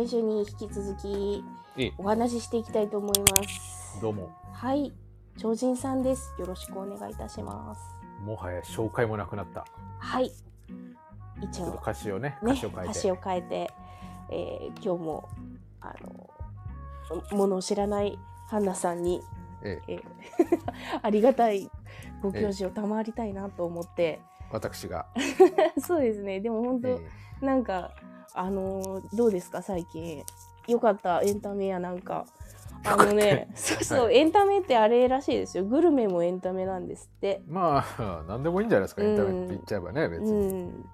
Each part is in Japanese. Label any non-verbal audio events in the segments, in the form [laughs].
先週に引き続きええお話ししていきたいと思います。どうも。はい、超人さんです。よろしくお願いいたします。もはや紹介もなくなった。はい、一応。歌詞をねね歌詞を変えて、歌詞を変えて、えー今日もあのものを知らないハンナさんに、ええ。えー [laughs] ありがたいご教示を賜りたいなと思って、私が、[laughs] そうですね。でも本当、え。なんかあのーどうですか最近。よかったエンタメやなんか。[laughs] あのねそうそう、はエンタメってあれらしいですよ。グルメもエンタメなんですって。えまあ何でもいいんじゃないですかエンタメって言っちゃえばね別うに、ん。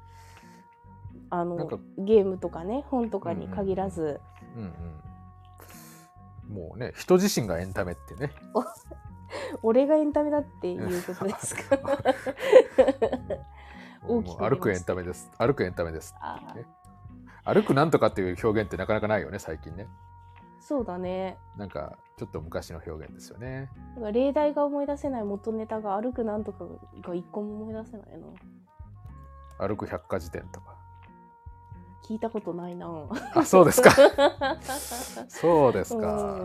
あのゲームとかね本とかに限らず、うんうんもうね人自身がエンタメってね。俺がエンタメだっていうことですか？[laughs] [laughs] 歩くエンタメです。歩くエンタメですあ歩くなんとかっていう表現ってなかなかないよね最近ね。そうだね。なんかちょっと昔の表現ですよね。だから例題が思い出せない元ネタが歩くなんとかが一個も思い出せないな。歩く百科事典とか。聞いたことないな。あそうですか。[laughs] そうですか、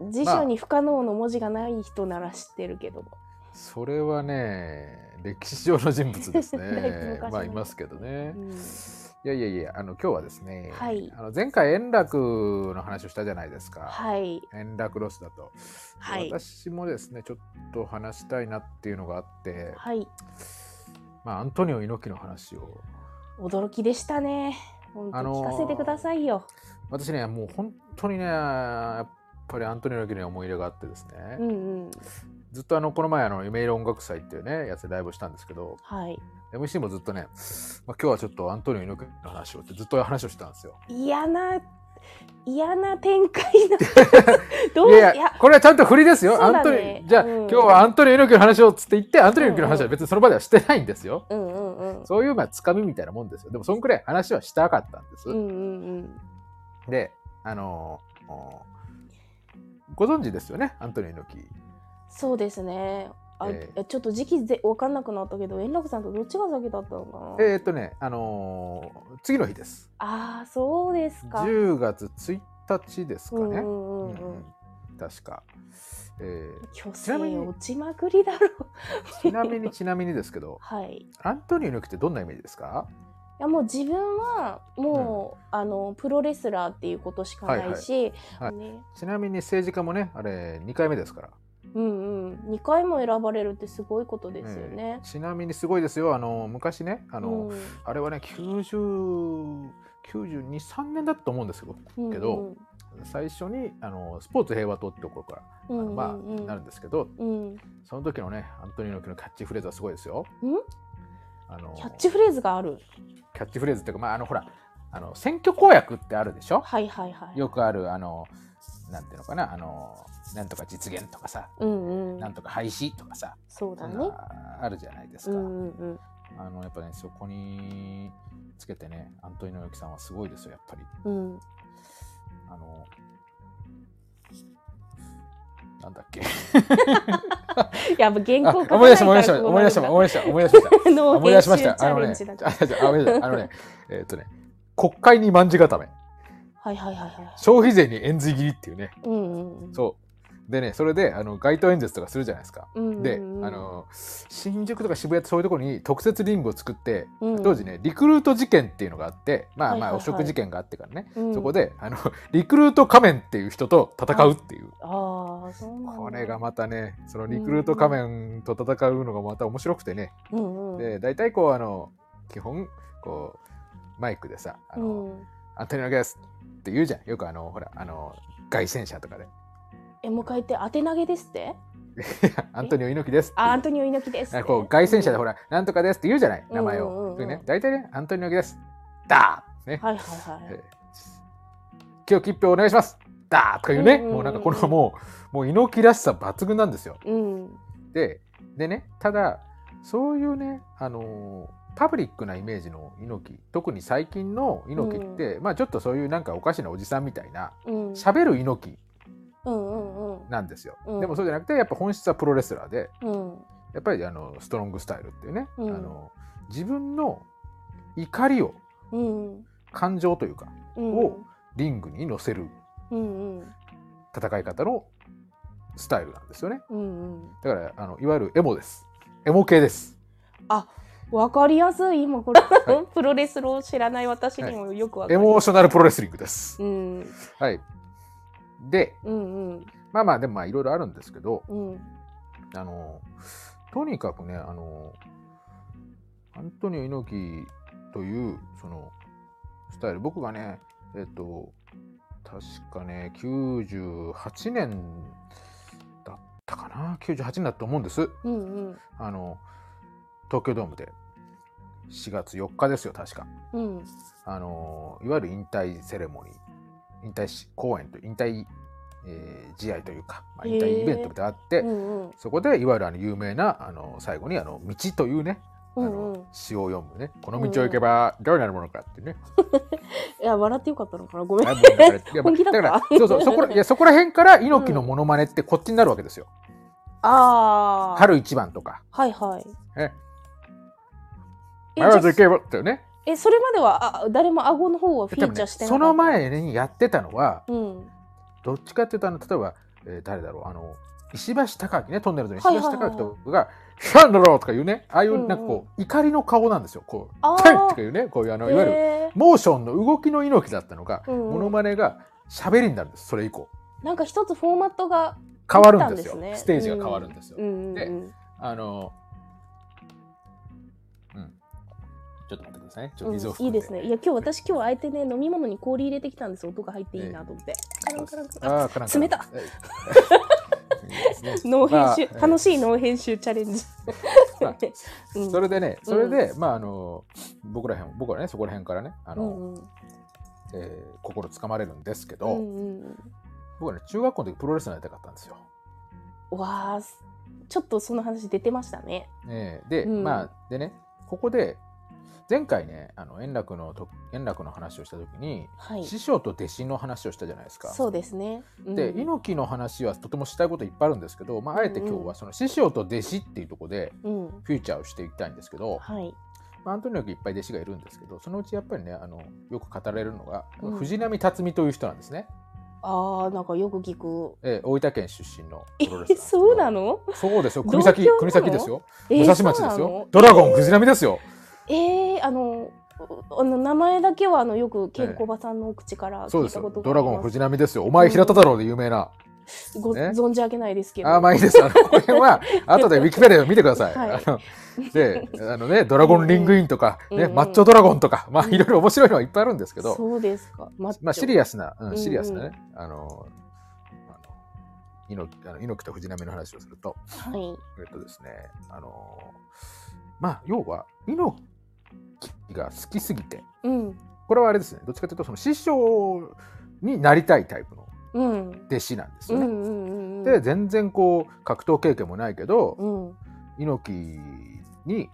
うん。辞書に不可能の文字がない人なら知ってるけど、それはね歴史上の人物ですね。[laughs] まあいますけどね、うんいやいやいやあの今日はですね、はい。あの前回円楽の話をしたじゃないですか、はい。円楽ロスだと、はい。私もですねちょっと話したいなっていうのがあって、はい。まあ、アントニオ猪木の話を。驚きでしたね。聞かせてくださいよ、私ねもう本当にねやっぱりアントニオ猪木には思い入れがあってですね、うんうん。ずっとあのこの前あの夢色音楽祭っていうねやつでライブをしたんですけどはい MC もずっとね、まあ、今日はちょっとアントニオ猪木の話をってずっと話をしてたんですよ。嫌な嫌な展開だ [laughs] どういやいやこれはちゃんと振りですよ。そうアントニじゃあ、うん今日はアントニオ猪木の話をつって言ってアントニオ猪木の話は別にその場ではしてないんですよ。うんうんうんそういうまあつかみみたいなもんですよ。でもそんくらい話はしたかったんです。うんうんうんで、あのーおご存知ですよね、アントニオ猪木。そうですねあ、えちょっと時期ぜ分かんなくなったけど円楽さんとどっちが先だったのかな、えーっとね、あのー次の日です。ああそうですか。10月1日ですかね。うんうんうんうん。うん確か。えー虚ちなみに勢落ちまくりだろう。ちなみにちなみにですけど、はい。いアントニオ猪木ってどんなイメージですか？やもう自分はもう、あのプロレスラーっていうことしかないし、はいはい。ね。ちなみに政治家もね、あれ2回目ですから。うんうん、2回も選ばれるってすごいことですよねえ。ーちなみにすごいですよ。あの昔ね、あの、うんあれはね、90、92、3年だったと思うんですけど、けど最初にあのスポーツ平和党ってところから、うんうんうんうんなるんですけど、うん、うんその時のね、アントニオ猪木のキャッチフレーズはすごいですよ。あのキャッチフレーズがある？キャッチフレーズっていうか、まあ、あのほら、あの選挙公約ってあるでしょ？はいはいはい。よくある、あの、なんていうのかな、あの、なんとか実現とかさ、うんうん。なんとか廃止とかさ、そうだね。あるじゃないですか。うんうんうん。あのやっぱねそこにつけてねアントニオ猪木さんはすごいですよやっぱり。うん、あのなんだっけ。[laughs] やっぱ原稿思い出した思い出した思い出した思い出した思い出しました [laughs] 思い出しました。あのねあのね [laughs] えーっとね国会に卍固め。はいはいはいはい。消費税に円髄切りっていうね。うんうんうん。そうでねそれであの街頭演説とかするじゃないですか。うんうんうん。で、あの新宿とか渋谷ってそういうところに特設リングを作ってうん。当時ねリクルート事件っていうのがあってまあまあはいはい。はい汚職事件があってからね、うん。そこであの [laughs] リクルート仮面っていう人と戦うっていう。ああ、そうなんだ。これがまたねそのリクルート仮面と戦うのがまた面白くてね、うんうん。で大体こうあの基本こうマイクでさ「あのうん、アントニオ・ギャス」って言うじゃん。よくあのほらあの凱旋車とかでえ、もう一って、当て投げですって「[laughs] アントニオ猪木です」あ、アントニオ猪木です。こう凱旋車でほら。ら「なんとかです」って言うじゃない名前うんうんうんうんを。でね大体ね「アントニオ・ギャス」だーね、はいはいはい。えー今日切符お願いしますだーとか言うね、うんうんうんうんもうなんかこのもうもう猪木らしさ抜群なんですようん。ででねただそういうねあのーパブリックなイメージの猪木特に最近の猪木って、まあちょっとそういうなんかおかしなおじさんみたいなうん。喋る猪木うんうんうん。なんですよ、うん。でもそうじゃなくてやっぱ本質はプロレスラーでうん。やっぱりあのストロングスタイルっていうね、うん。あの自分の怒りをうん。感情というかうん。をリングに乗せる戦い方のスタイルなんですよね。うんうん。だからあのいわゆるエモです。エモ系です。わかりやすい今これ、い。[laughs] プロレスを知らない私にもよくわかエる、モーショナルプロレスリングです。うん。はいでうんうん。まあまあでもまあいろいろあるんですけどうん。あのとにかくねあのアントニオ猪木というそのスタイル。僕がねえっと確かね98年だったかな？98年だと思うんです。うんうん。あの東京ドームで。4月4日ですよ確か。うん。あのいわゆる引退セレモニー引退し公演と引退、えー試合というか、まあ、引退イベントであって、うんうん。そこでいわゆるあの有名なあの最後にあの道というね、あうんのうん。詩を読むねこの道を行けばどうなるものかってね。[laughs] いや笑ってよかったのかなごめん。本気だった。からそうそうそこら [laughs] いやそこら辺から猪木のモノマネってこっちになるわけですよ。ああ春一番とか。はいはい。ええ前は行けばってね。えそれまではあ誰も顎の方はフィーチャーしてなかった、その前にやってたのはうん。どっちかっていうとあの例えば、えー誰だろうあの石橋貴明ねトンネルズの石橋貴明とかが「シャンドロー」とかいうね。ああいうなんかこう、怒りの顔なんですよこう。あー「タイ!」とかいうね。こういうあのいわゆるへモーションの動きの猪木だったのが、うんうん。モノマネが喋りになるんですそれ以降。ーなんか一つフォーマットが変わるんですよ。ね。ステージが変わるんですよ、うんうんうん。であのちょっと待ってくださいねちょっと水をうん、いいですね。いや今日私今日あえてね飲み物に氷入れてきたんです。音が入っていいなと思って。カランカランカランあーカランカラン冷たはいいいですねノー編集、まあ楽しいノー編集チャレンジ。[laughs] まあ [laughs] うんそれでね、それで、まああの僕らへん僕はねそこら辺からねあの、うんうんえー心つかまれるんですけど、うんうん僕はね中学校の時プロレスになりたかったんですよ。うん。わあ、ちょっとその話出てましたね。えーで、うんまあでねここで前回ねあの円楽のと円楽の話をした時に、はい。師匠と弟子の話をしたじゃないですか。そうですね。うんで猪木の話はとてもしたいこといっぱいあるんですけど、まあ、あえて今日はその師匠と弟子っていうところでうん。フューチャーをしていきたいんですけど、はい。まあ、アントニオいっぱい弟子がいるんですけどそのうちやっぱりねあのよく語られるのが、うん藤波辰巳という人なんですね、ああ、なんかよく聞く。えー大分県出身のえそうなの？そうですよ同国崎国崎ですよえー武蔵町ですよドラゴン藤波ですよえー、あの。あの名前だけはあのよくケンコバさんの口から聞いたことがドラゴンあります。藤波ですよ。お前平田太郎で有名な、ごね。存じ上げないですけど。あーまあいいです。あのこの辺は [laughs] 後でウィキペディアを見てください、はい。あのであのねドラゴンリングインとか、ねうん。うん。マッチョドラゴンとかまあうん。いろいろ面白いのはいっぱいあるんですけど、そうですか。マッチョ。まあシリアスな、ううんうんん、シリアスなね、あのあの猪木あの猪木と藤波の話をすると。はい。えっとですねあのまあ要は猪木が好きすぎてうん。これはあれですねどっちかというとその師匠になりたいタイプのうん。弟子なんですよね。うんうんうんうん。で全然こう格闘経験もないけど、うん。猪木に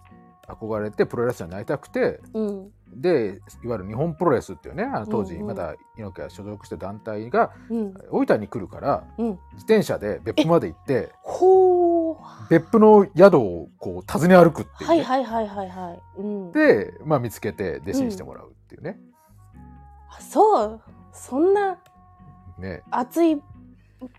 憧れてプロレスラーになりたくてうん。でいわゆる日本プロレスっていうねあの当時まだ猪木が所属した団体がうん。大分に来るからうん。自転車で別府まで行ってほう。別府の宿をこう訪ね歩くっていう、ねはいはいはいはいはい。うん。で、まあ、見つけて弟子にしてもらうっていうね。あそう。そんなね熱い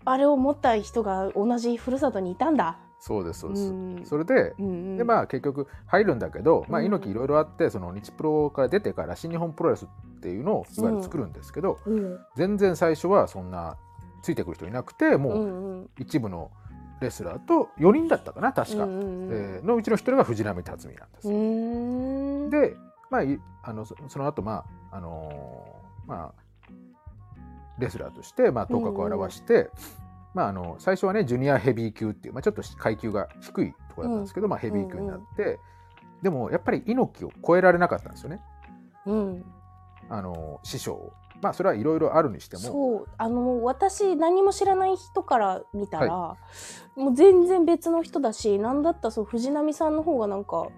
あれを持った人が同じふるさとにいたんだ。そうですそうです。うんそれでうんうん。でまあ結局入るんだけど、まあ、うん猪木いろいろあってその日プロから出てから新日本プロレスっていうのをいわゆる作るんですけど、うん。全然最初はそんなついてくる人いなくてもううんうん。一部のレスラーと4人だったかな確か、うんえーのうちの1人が藤波辰巳なんです。うーん。で、まあ、いあのそその後、まああのーまあレスラーとして、まあ、頭角を現して、まあ、あの最初はねジュニアヘビー級っていう、まあ、ちょっと階級が低いところだったんですけど、まあ、ヘビー級になって、でもやっぱり猪木を超えられなかったんですよねうん。あの師匠を。まあそれはいろいろあるにしても。そうあの私何も知らない人から見たら、もう全然別の人だし何だったらそう藤波さんの方がなんか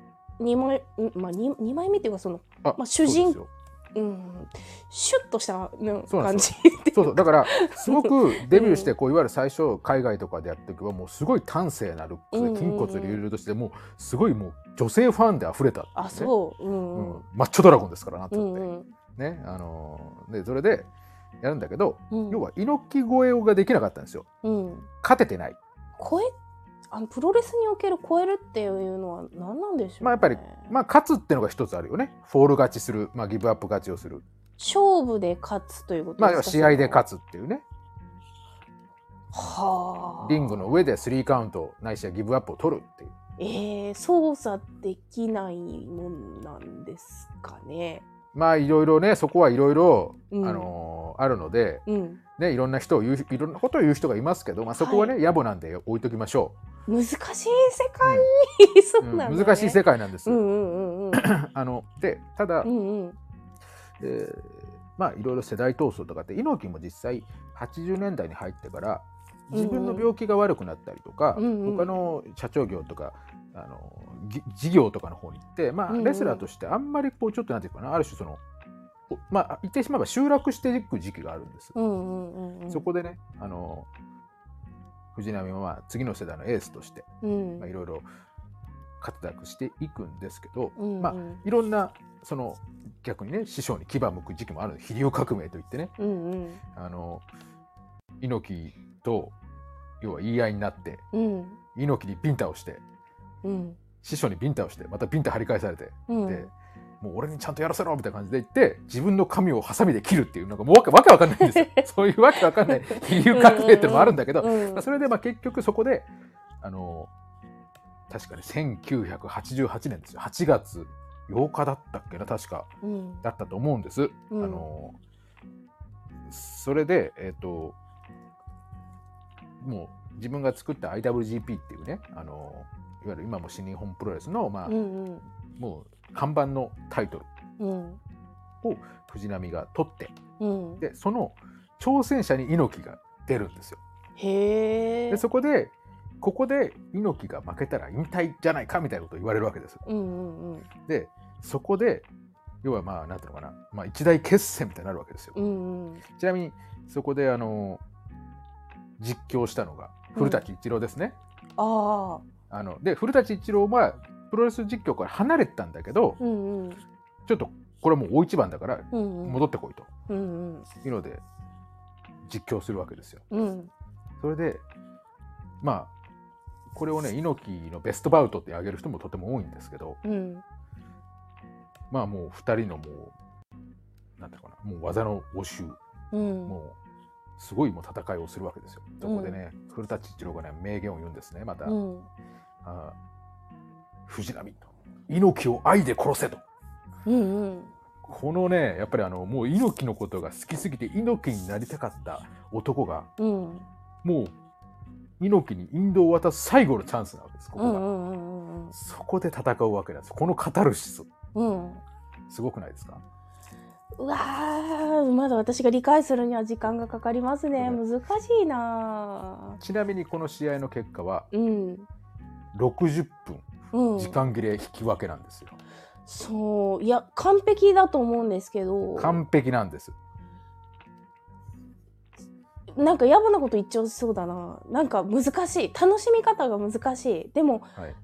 2枚,ん、まあ、2, 二枚目っていうかその、あまあ主人そうん、シュッとした、ね、感じそうそうだからすごく [laughs] デビューしてこういわゆる最初海外とかでやっていけばもうすごい端正なルックで筋骨隆々としてもうすごいもう女性ファンで溢れたね。あそう、うんううん。んマッチョドラゴンですからなって。うって、んうんねあのでそれでやるんだけど、うん。要は猪木超えができなかったんですよ。うん。勝ててない。超えあのプロレスにおける超えるっていうのは何なんでしょう、ね、まあやっぱりまあ勝つっていうのが一つあるよね。フォール勝ちする、まあ、ギブアップ勝ちをする。勝負で勝つということまあですか試合でつ勝つっていうね。はあ。リングの上でスリーカウントないしはギブアップを取るっていう。えー、操作できないもんなんですかねまあいろいろねそこはいろいろうん。あのーあるので、うん。ね、いろんな人を言ういろんなことを言う人がいますけど、まあ、そこはね、野暮なんで置いときましょ難しい世界、[laughs] そうう、なんだ、ね難しい世界なんです。うんうんうんうん。[laughs] あのでただ、うんうん。えーまあいろいろ世代闘争とかって猪木も実際80年代に入ってから自分の病気が悪くなったりとか、うんうん。他の社長業とかあのぎ事業とかの方に行って、まあレスラーとしてあんまりこうちょっとなんていうかなある種そのおまあ言ってしまえば集落していく時期があるんです。そこでねあの藤波はまあ次の世代のエースとしてうん。まあいろいろ活躍していくんですけど、うんうん。まあいろんなその逆にね師匠に牙向く時期もある飛龍革命といってね。うんうん。あの猪木と要は言い合いになってうん。猪木にビンタをしてうん師匠にビンタをしてまたビンタ張り返されて、うん。でもう俺にちゃんとやらせろみたいな感じで言って自分の髪をハサミで切るっていうなんかもうわけわけわかんないんですよ。[laughs] そういうわけわかんない飛龍革命ってのもあるんだけど、うんまあそれでまあ結局そこであの確かに1988年ですよ。8月8日だったっけな確か。うん。だったと思うんです。うん。あのそれで、えっともう自分が作った IWGP っていうねあのいわゆる今も新日本プロレスの、まあうんうん。もう看板のタイトル。うん。を藤波が取ってうん。でその挑戦者に猪木が出るんですよ。へえでそこでここで猪木が負けたら引退じゃないかみたいなことを言われるわけです。うんうんうん。でそこで要はまあなんていうのかな、まあ、一大決戦みたいになるわけですよ。うんうん。ちなみにそこであの実況したのが古舘一郎ですね。あああので古舘一郎はプロレス実況から離れてたんだけどうんうん。ちょっとこれはもう大一番だから戻ってこいと。うんうん。いうので実況するわけですよ。うん。それでまあこれをね猪木のベストバウトって挙げる人もとても多いんですけどうん。まあもう2人のもうなんていうのかなもう技の応酬うん。もうすごいもう戦いをするわけですよ。そこでね、古舘一郎がね名言を言うんですねまた。うん。あ藤波と猪木を愛で殺せと。うんうん。このねやっぱりあのもう猪木のことが好きすぎて猪木になりたかった男がうん。もう猪木に引導を渡す最後のチャンスなわけですここが、うんうんうんうん。そこで戦うわけなんです。このカタルシス。うん。すごくないですか？うわーまだ私が理解するには時間がかかりますね。う難しいなちなみにこの試合の結果はうん。60分うん。時間切れ引き分けなんですよ、そう。いや完璧だと思うんですけど。完璧なんです。なんか野暮なこと言っちゃいそうだな。なんか難しい。楽しみ方が難しい。でもはい、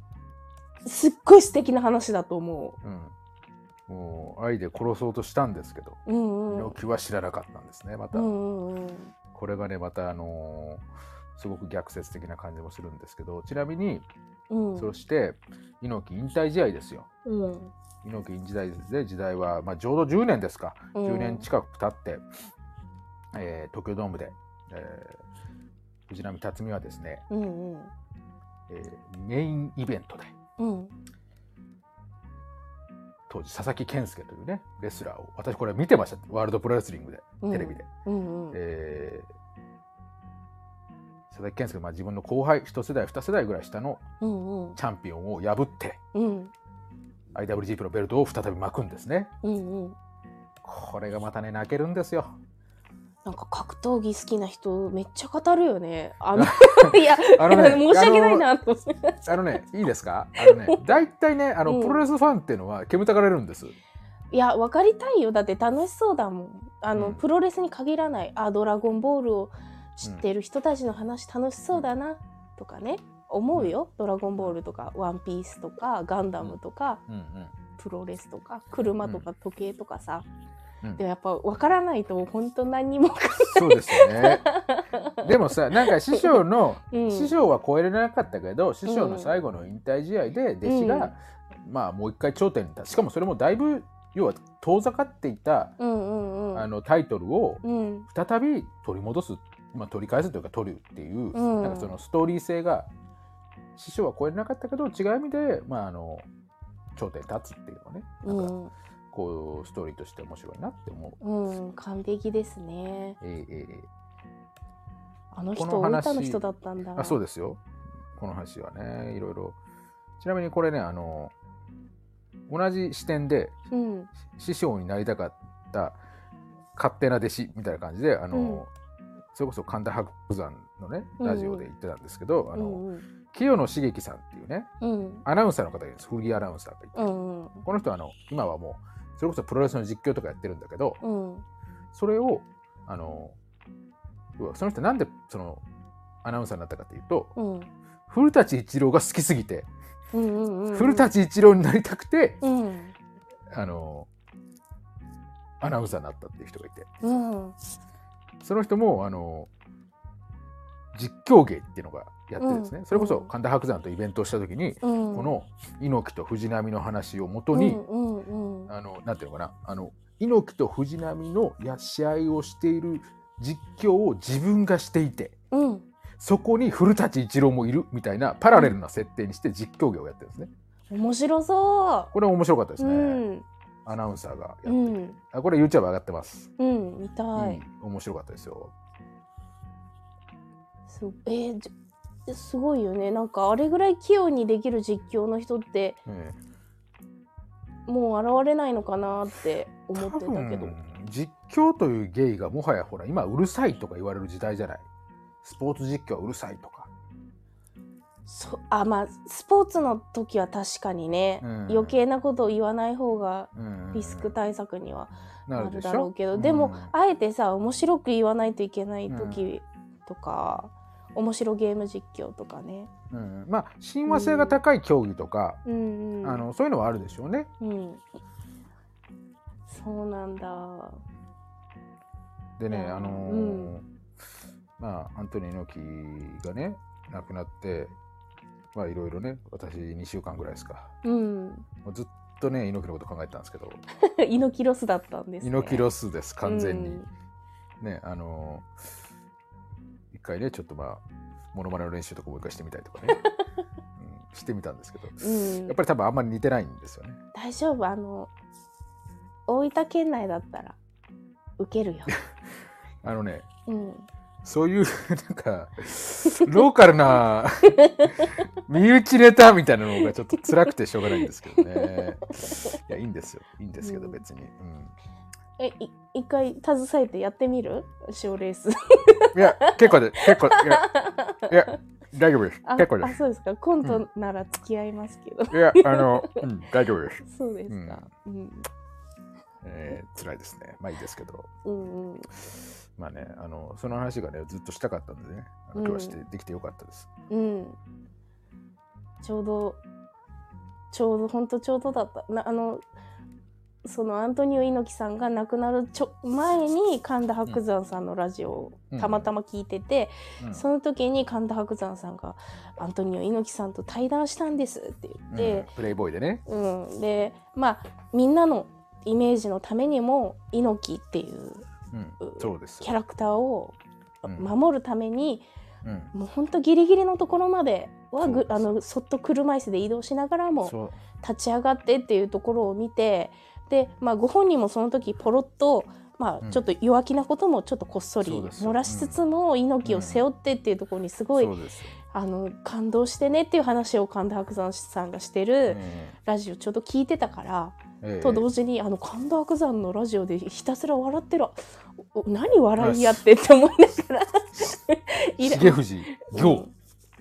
すっごい素敵な話だと思うん、もう愛で殺そうとしたんですけどううんうん。猪木は知らなかったんですねまた、うんうんうん。これがねまたあのーすごく逆説的な感じもするんですけどちなみに、うん。そして猪木引退試合ですよ。うん。猪木引退で時代は、まあ、ちょうど10年ですか、うん。10年近く経って、えー東京ドームで、えー藤波辰巳はですね、うんうん。えーメインイベントでうん当時佐々木健介というねレスラーを私これ見てました。ワールドプロレスリングでうん。テレビで、うんうん。えー佐々木健介、まあ、自分の後輩一世代二世代ぐらい下のチャンピオンを破ってうん。IWGP のベルトを再び巻くんですね。うんうん。これがまたね泣けるんですよなんか格闘技好きな人めっちゃ語るよね。あの [laughs] いや、あのね申し訳ないなと。あのねいいですか？あのね [laughs] 大体ねあの、うんプロレスファンっていうのは煙たがれるんですいや、分かりたいよ。だって楽しそうだもん。あの、うんプロレスに限らない。あ、ドラゴンボールを知ってる人たちの話楽しそうだな、とかね。思うよ。ドラゴンボールとか、ワンピースとか、ガンダムとか、うんうんプロレスとか、車とか時計とかさ。うんでもやっぱ分からないと本当何にもそうですよね。[laughs] でもさなんか師匠の、うん。師匠は超えられなかったけど師匠の最後の引退試合で弟子が、まあもう一回頂点に立つ。しかもそれもだいぶ要は遠ざかっていた、うんうんうん。あのタイトルをうん。再び取り戻す、まあ、取り返すというか取るっていう、うん。なんかそのストーリー性が師匠は超えれなかったけど違う意味で、まあ、あの頂点に立つっていうのはねなんかうんこうストーリーとして面白いなって思う。うん、完璧ですね。えーえーえあの人、この話大分の人だったんだ。ーあそうですよ。この話はねいろいろ。ちなみにこれねあの同じ視点でうん、師匠になりたかった勝手な弟子みたいな感じであの、うん。それこそ神田伯山のねうん。ラジオで言ってたんですけど、あのうんうん、清野茂樹さんっていうねうん、アナウンサーの方がいるんです。フリーアナウンサーがいて、うん、この人はあの今はもうそれこそプロレスの実況とかやってるんだけどうん、それをあのその人なんでそのアナウンサーになったかっていうとうん、古舘一郎が好きすぎて、うん、うん、うん、古舘一郎になりたくてうん、あのアナウンサーになったっていう人がいて。うん、その人もあの実況芸っていうのがやってるんですね、うん。それこそ神田伯山とイベントをした時に、うん、この猪木と藤波の話をもとに、うん、うん、うん、あのなんていうのかなあの猪木と藤波のや試合をしている実況を自分がしていてうん、そこに古舘一郎もいるみたいなパラレルな設定にして実況業をやってるんですね。面白そこれ面白かったですう。ね。うん、アナウンサーがやってうる、ん、あこれ YouTube 上がってます。うん、見たい。うん面白かったですよ。すえーじすごいよね。なんかあれぐらい器用にできる実況の人ってえもう現れないのかなってえ思ってたけど。実況という芸がもはやほら今うるさいとか言われる時代じゃない？スポーツ実況はうるさいとか。そあまあスポーツの時は確かにね、うん余計なことを言わない方がうんリスク対策にはなるだろうけど、でも、うんあえてさ面白く言わないといけない時とか、面白ゲーム実況とかね。うんまあ親和性が高い競技とか、うんうん、あのそういうのはあるでしょうね。うん、そうなんだ。でね、うんあのーうん。まあアントニオ猪木がね亡くなってまあいろいろね私2週間ぐらいですか。うん、もうずっとね猪木のこと考えてたんですけど。[laughs] 猪木ロスだったんですね。猪木ロスです完全に、うん。ねあのー一回ねちょっとまあモノマネの練習とかもう一回してみたりとかね、[laughs] うん、してみたんですけど。うん。やっぱり多分あんまり似てないんですよね。大丈夫。あの大分県内だったら受けるよ。[laughs] あのねうん、そういうなんかローカルな [laughs] 身内ネタみたいなのがちょっと辛くてしょうがないんですけどね。いやいいんですよ。いいんですけどうん。別に。うんえい一回携えてやってみる？賞レース。いや結構で結構いやいや大丈夫ですあ結構です。あそうですかコントなら付き合いますけど。いやあの、うん、大丈夫です。そうですか。うんえー、辛いですね。まあいいですけど。うんうんまあね、あのその話がねずっとしたかったんでね、今日はして、できてよかったです。うん、ちょうどちょうど本当ちょうどだったなあのそのアントニオ猪木さんが亡くなるちょ前に神田伯山さんのラジオをたまたま聞いてて、うん。その時に神田伯山さんが「アントニオ猪木さんと対談したんです」って言うん。って、プレイボーイでね。うん。でまあみんなのイメージのためにも猪木っていううん、そうですキャラクターをうん。守るために、うん。もうほんとギリギリのところまではぐあのそっと車椅子で移動しながらも立ち上がってっていうところを見てで、まあ、ご本人もその時ポロッと、まあ、うん。ちょっと弱気なこともちょっとこっそり漏らしつつも、猪木を背負ってっていうところにすごい。あの感動してねっていう話を神田伯山さんがしてるえラジオちょうど聞いてたから、と同時にあの神田伯山のラジオでひたすら笑ってる。何笑いやってって思いながら。[laughs] 重藤行。うん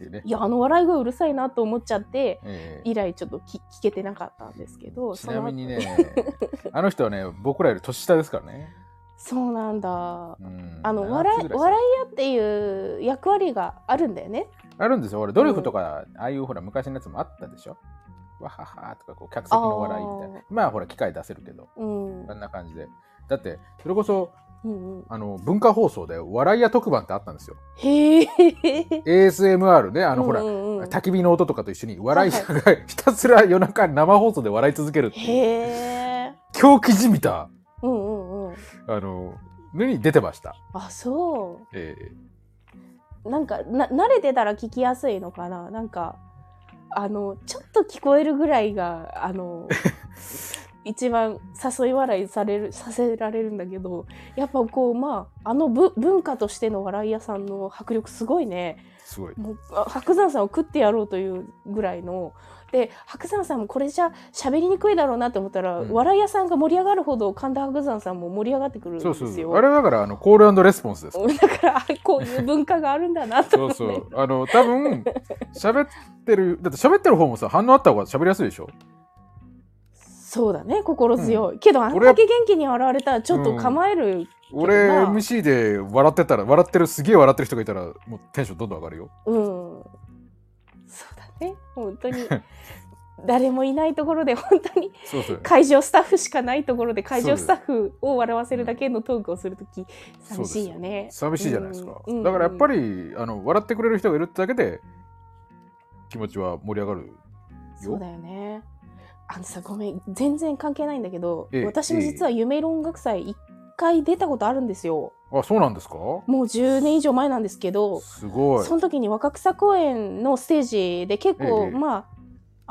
っていうね。いやあの笑い声うるさいなと思っちゃってええ。以来ちょっと聞聞けてなかったんですけどちなみにね、[laughs] あの人はね、僕らより年下ですからね。そうなんだ。うん。あの7笑い笑い屋っていう役割があるんだよね。あるんですよ。俺、ドリフとか、ああいうほら、昔のやつもあったでしょ。わははとかこう客席の笑いみたいな。まあほら機械出せるけど。うん。あんな感じで。だってそれこそうんうん。あの文化放送で笑い屋特番ってあったんですよ。へえ。ASMR ねあのほら、うんうんうん。焚き火の音とかと一緒に笑い屋がひたすら夜中に生放送で笑い続けるっていう。へえ。狂気じみた。うんうんうん。あののに出てました、あそえうなんかな慣れてたら聞きやすいのかな。なんかあのちょっと聞こえるぐらいがあの [laughs] 一番誘い笑いされるさせられるんだけどやっぱこうまああのぶ文化としての笑い屋さんの迫力すごいね。ーすごい。もうあ白山さんを食ってやろうというぐらいの。で白山さんもこれじゃ喋りにくいだろうなって思ったら、うん。笑い屋さんが盛り上がるほど神田白山さんも盛り上がってくるんですそうよ。そうそう。あれはだからあのコールレスポンスです。[laughs] だからあこういう文化があるんだなとそうそう。あの多分喋ってるだって喋ってる方もさ反応あった方が喋りやすいでしょ？そうだね心強い、けどあんだけ元気に笑われたらちょっと構える、俺まあ MC で笑ってたら笑ってるすげえ笑ってる人がいたらもうテンションどんどん上がるよ。うん、そうだね。本当に。[laughs] 誰もいないところで本当に。会場スタッフしかないところで会場スタッフを笑わせるだけのトークをするとき寂しいよね。寂しいじゃないですか、うん。うん。だからやっぱりあの笑ってくれる人がいるってだけで気持ちは盛り上がるそうだよね。あのさごめん全然関係ないんだけど、ええ私も実は夢色音楽祭一回出たことあるんですよ。あそうなんですか？もう10年以上前なんですけど、すごい。その時に若草公園のステージで結構、ええまあ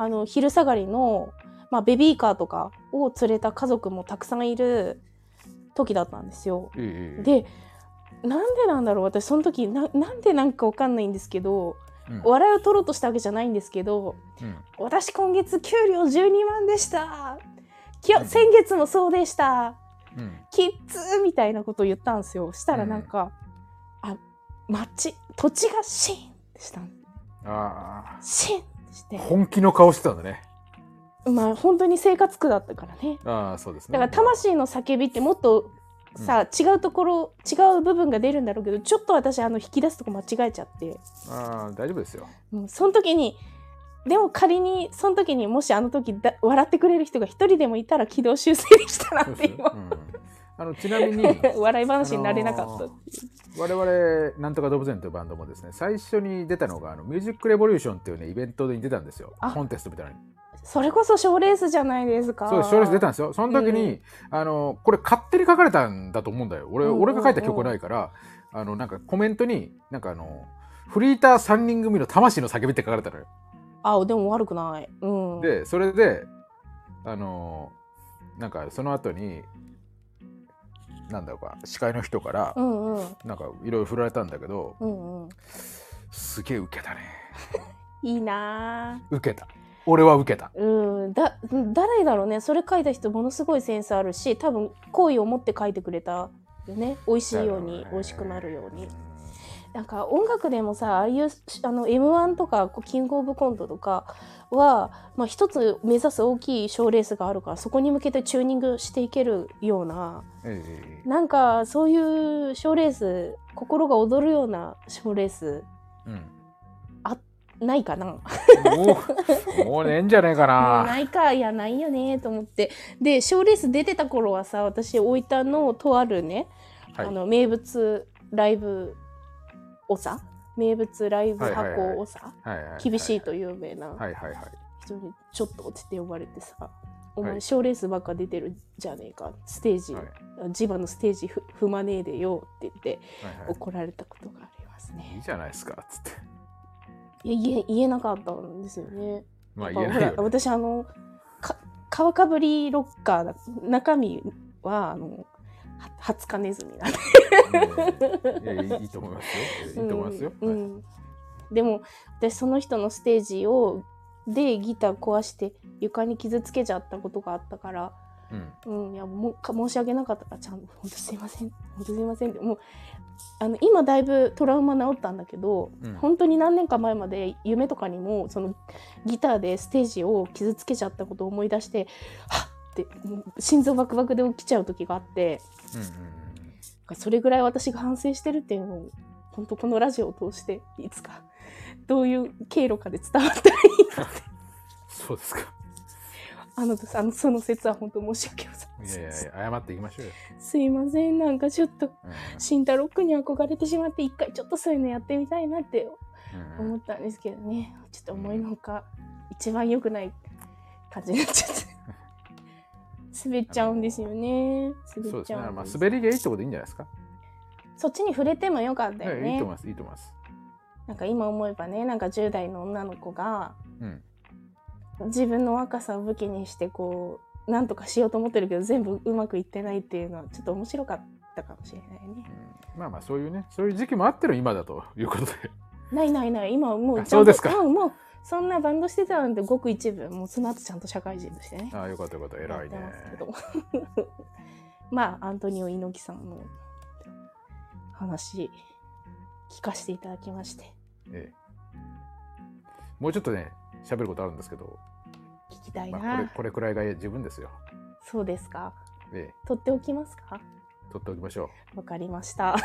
あの昼下がりの、まあ、ベビーカーとかを連れた家族もたくさんいる時だったんですよ。ええでなんでなんだろう私その時ななんでなんかわかんないんですけどうん笑いを取ろうとしたわけじゃないんですけどうん。私今月給料12万でした。先月もそうでした。うん。キッズみたいなことを言ったんですよ。したらなんか、あ町土地がシーンってしたの。あシーンってして。あ本気の顔してたんだね。まあ本当に生活苦だったからね。ああそうですね。だから魂の叫びってもっとさ、違うところ違う部分が出るんだろうけどちょっと私あの引き出すとこ間違えちゃって。ああ大丈夫ですよ。もうその時にでも仮にその時にもしあの時だ笑ってくれる人が一人でもいたら軌道修正できたなって今う。ん、あのちなみに [laughs] 笑い話になれなかったっていう、我々なんとか動物園というバンドもですね最初に出たのがあのミュージックレボリューションっていうねイベントに出たんですよ。あ。コンテストみたいなのにそれこそ賞レースじゃないですか。そうです賞レース出たんですよ。その時に、うん。あのこれ勝手に書かれたんだと思うんだよ。俺,、うんうんうん俺が書いた曲ないからあのなんかコメントになんかあのフリーター3人組の魂の叫びって書かれたのよ。あでも悪くない。うん。でそれであのなんかその後になんだろうか司会の人からう、んうん。なんかいろいろ振られたんだけどうんうん。すげえ受けたね。[laughs] いいな受けた俺は受けた。ぁうんだ誰だろうね。それ書いた人ものすごいセンスあるし多分好意を持って書いてくれたよね。美味しいように美味しくなるように。なんか音楽でもさああいうあの m 1とかキングオブコントとかは、まあ、一つ目指す大きい賞レースがあるからそこに向けてチューニングしていけるようなええ。なんかそういう賞レース心が躍るような賞レースうんないかな。もうねえんじゃねえかな。ないかいやないよねと思って。で賞レース出てた頃はさ私大分のとあるね、はい。あの名物ライブ長？名物ライブ箱長？はいはい厳しいと有名なはいはいはい。人にちょっと落ちて呼ばれてさ「おはい。前賞レースばっか出てるじゃねえか。ステージ、はい。地場のステージふ踏まねえでよ」って言って怒られたことがありますいいねい。じゃないですかつっていや言え言えなかったんですよね。まあ言えないよ、ね、私あのか皮かぶりロッカーだ中身はあのはハツカネズミなんで。いやいやいいいと思いますよ。いいと思いますよ、はいうん。うんでも私その人のステージをでギター壊して床に傷つけちゃったことがあったから、うん。うん、いやもうか申し訳なかった。からちゃんと「本当すいません。本当すいません」ってもうあの今だいぶトラウマ治ったんだけど、うん。本当に何年か前まで夢とかにもそのギターでステージを傷つけちゃったことを思い出してはっ！って心臓バクバクで起きちゃう時があってうんうんそれぐらい私が反省してるっていうのを本当このラジオを通していつかどういう経路かで伝わったらいいなって。[laughs] そうですかあのあのその説は本当申し訳ございません。いやいや謝っていきましょうよ、すいません。なんかちょっとうん。慎太郎君に憧れてしまって一回ちょっとそういうのやってみたいなってうん。思ったんですけどね。ちょっと思いのほか一番良くない感じになっちゃって。滑っちゃうんですよね。滑っちゃうんまあ滑りがいいってことでいいんじゃないですか、そっちに触れてもよかったよね。ええいいと思います。いいと思います。なんか今思えばねなんか10代の女の子がうん自分の若さを武器にしてこうなんとかしようと思ってるけど全部うまくいってないっていうのはちょっと面白かったかもしれないね。うん。まあまあそういうねそういう時期もあっての今だということで。ないないない。今はもうあちゃんとそうですか。うんもうそんなバンドしてたなんてごく一部。もうその後ちゃんと社会人としてね。ああよかったよかった。偉いね。ま [laughs] まあアントニオ猪木さんの話聞かせていただきまして。ええ。もうちょっとね喋ることあるんですけど、聞きたいな、まあ、これこれくらいが十分ですよ。そうですか。ええ。取っておきますか？取っておきましょわかりました。う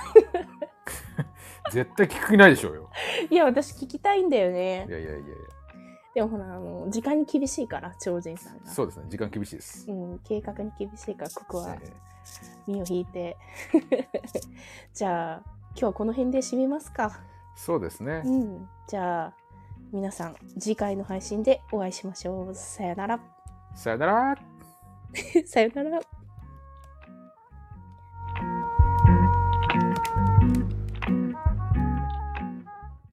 [laughs] 絶対聞く気ないでしょうよ。[laughs] いや私聞きたいんだよね。いやいやいやいでもほらあの時間に厳しいから超人さんが。やそうですね。時間厳しいです、うん、計画に厳しいからここは。え身を引いて。[laughs] じゃあ今日はこの辺で締めますか。えそうですね。うん。じゃあ皆さん次回の配信でお会いしましょう。さよなら。さよなら。[laughs] さよなら